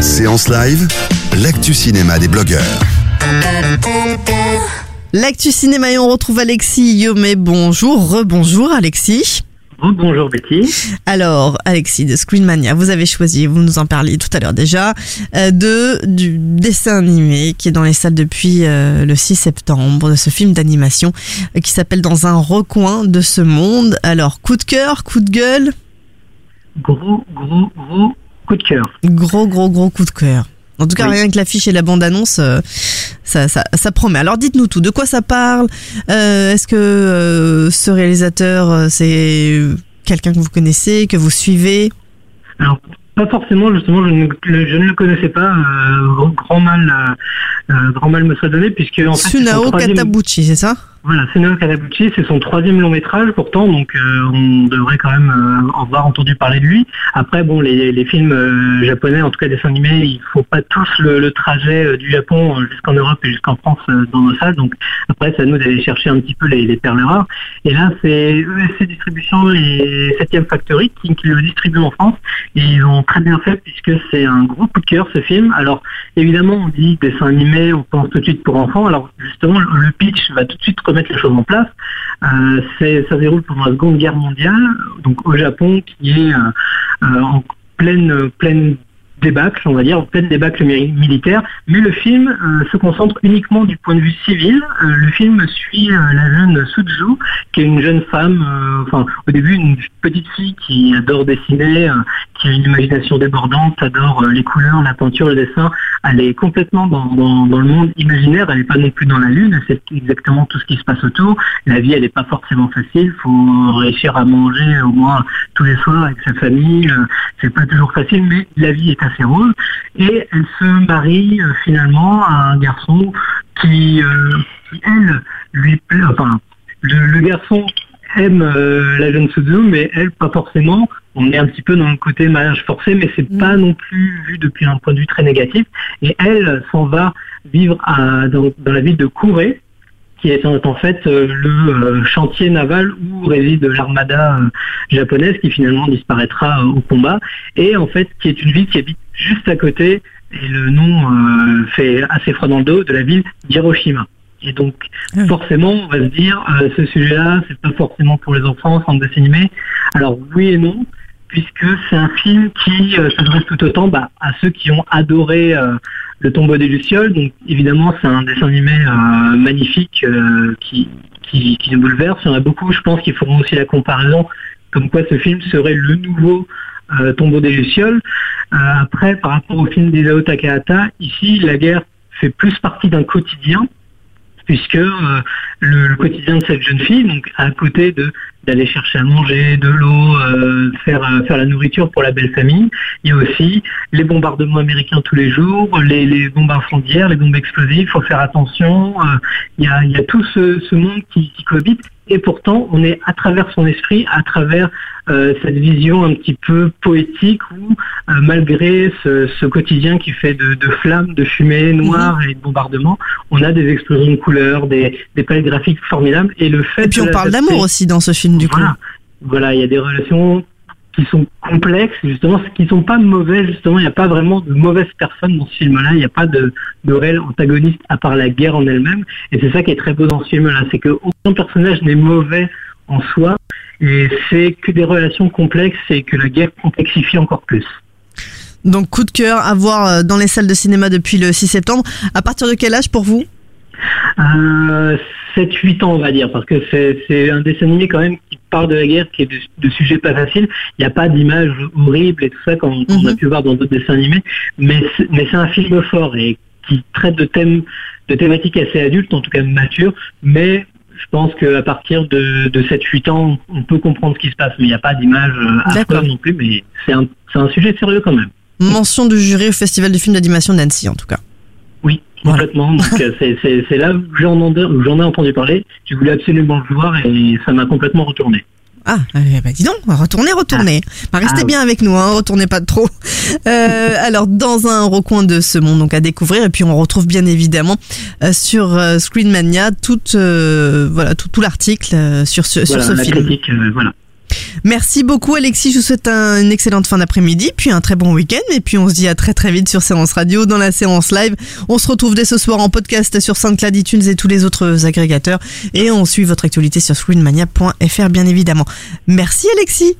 Séance live, l'actu cinéma des blogueurs. L'actu cinéma et on retrouve Alexis Yomé. Bonjour, rebonjour Alexis. Bonjour Betty. Alors Alexis de Screenmania, vous avez choisi, vous nous en parliez tout à l'heure déjà, euh, de du dessin animé qui est dans les salles depuis euh, le 6 septembre, de ce film d'animation euh, qui s'appelle Dans un recoin de ce monde. Alors coup de cœur, coup de gueule, Gros, gros, gros coup de cœur. gros gros gros coup de cœur. En tout cas, Oui. rien que l'affiche et la bande-annonce, euh, ça, ça, ça promet. Alors dites-nous tout, de quoi ça parle? Euh, Est-ce que euh, ce réalisateur, c'est quelqu'un que vous connaissez, que vous suivez? Alors, pas forcément, justement, je ne, le- je ne le connaissais pas. grand- mal, grand mal me soit donné, puisque en fait, Sunao Katabuchi, c'est ça? Voilà, Sunao Katabuchi, c'est son troisième long métrage, pourtant, donc euh, on devrait quand même euh, avoir entendu parler de lui. Après, bon, les, films euh, japonais, en tout cas dessins animés, il faut pas tous le, trajet du Japon jusqu'en Europe et jusqu'en France dans nos salles. Donc après, c'est à nous d'aller chercher un petit peu les, les perles rares. Et là, c'est ESC Distribution et 7ème Factory qui, le distribuent en France. Et ils ont très bien fait puisque c'est un gros coup de cœur ce film. Alors évidemment, on dit dessin animé, on pense tout de suite pour enfants. Alors justement, le pitch va tout de suite remettre les choses en place. Euh, ça se déroule pendant la Seconde Guerre mondiale, donc au Japon, qui est euh, euh, en pleine pleine débâcle, on va dire, en pleine débâcle mi- militaire. Mais le film se concentre uniquement du point de vue civil. Le film suit la jeune Suzu, qui est une jeune femme, enfin au début une petite fille qui adore dessiner, qui a une imagination débordante, adore euh, les couleurs, la peinture, le dessin. Elle est complètement dans, le monde imaginaire, elle n'est pas non plus dans la lune, sait exactement tout ce qui se passe autour. La vie, elle n'est pas forcément facile, il faut réussir à manger au moins tous les soirs avec sa famille. euh, C'est pas toujours facile, mais la vie est assez rose. Et elle se marie euh, finalement à un garçon qui, elle, lui plaît, enfin, le, garçon aime la jeune Suzu, mais elle, pas forcément. On est un petit peu dans le côté mariage forcé, mais c'est Mm. pas non plus vu depuis un point de vue très négatif. Et elle s'en va vivre à, dans, dans la ville de Kouré, qui est en, fait euh, le euh, chantier naval où réside l'armada euh, japonaise qui finalement disparaîtra au combat, et en fait qui est une ville qui habite juste à côté, et le nom euh, fait assez froid dans le dos, de la ville d'Hiroshima. Et donc Ah. forcément, on va se dire, euh, ce sujet-là, c'est pas forcément pour les enfants, sans dessin animé. Alors oui et non, puisque c'est un film qui euh, s'adresse tout autant bah, à ceux qui ont adoré euh, le tombeau des Lucioles. Donc évidemment, c'est un dessin animé euh, magnifique qui, nous bouleverse. Il y en a beaucoup, je pense, qui feront aussi la comparaison, comme quoi ce film serait le nouveau tombeau des Lucioles. Après, par rapport au film d'Isao Takahata, ici, la guerre fait plus partie d'un quotidien puisque le, le quotidien de cette jeune fille, donc à côté de d'aller chercher à manger, de l'eau, euh, faire euh, faire la nourriture pour la belle famille, il y a aussi les bombardements américains tous les jours, les, les bombes incendiaires, les bombes explosives, il faut faire attention. euh, il y a il y a tout ce, ce monde qui, qui cohabite. Et pourtant on est à travers son esprit, à travers euh, cette vision un petit peu poétique où malgré ce, ce quotidien qui fait de, de flammes, de fumée noire et de bombardements, on a des explosions de couleurs, des, des palettes graphiques formidables. Et le fait Et puis on parle d'amour aussi dans ce film du coup. voilà. Voilà, il y a des relations qui sont complexes, justement, qui sont pas mauvaises, justement, il n'y a pas vraiment de mauvaises personnes dans ce film-là, il n'y a pas de, de réel antagoniste à part la guerre en elle-même, et c'est ça qui est très beau dans ce film-là, c'est que aucun personnage n'est mauvais en soi, et c'est que des relations complexes et que la guerre complexifie encore plus. Donc coup de cœur à voir euh, dans les salles de cinéma depuis le 6 septembre. À partir de quel âge pour vous? Euh, 7-8 ans, on va dire, parce que c'est un dessin animé quand même qui parle de la guerre, qui est de, de sujets pas faciles. Il n'y a pas d'images horribles et tout ça comme on a Mhm. pu voir dans d'autres dessins animés, mais c'est un film fort et qui traite de thèmes, de thématiques assez adultes, en tout cas matures, mais je pense qu'à partir de, de 7-8 ans, on peut comprendre ce qui se passe, mais il n'y a pas d'image euh, D'accord. affreuse non plus, mais c'est un, sujet sérieux quand même. Mention du jury au Festival du film d'animation d'Annecy, en tout cas. Complètement. Donc euh, c'est- c'est c'est là où j'en ai, entendu parler. Je voulais absolument le voir et ça m'a complètement retourné. Ah, ben, dis donc, retournez, retournez. Bah, restez Ah, bien avec nous, hein, retournez pas trop. Euh, alors, dans un recoin de ce monde, donc à découvrir, et puis on retrouve bien évidemment euh, sur euh, Screen Mania tout, euh, voilà, tout, tout l'article euh, sur ce, Voilà, sur ce film. critique, voilà. Merci beaucoup Alexis, je vous souhaite un- une excellente fin d'après-midi, puis un très bon week-end, et puis on se dit à très très vite sur Séance Radio, dans la séance live. On se retrouve dès ce soir en podcast sur SoundCloud, iTunes et tous les autres agrégateurs, et on suit votre actualité sur screenmania.fr bien évidemment. Merci Alexis.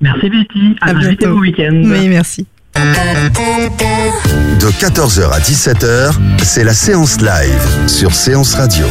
Merci Betty. À À, très vite et bientôt. bon week-end. Oui, merci. De 14h à 17h, c'est la séance live sur Séance Radio.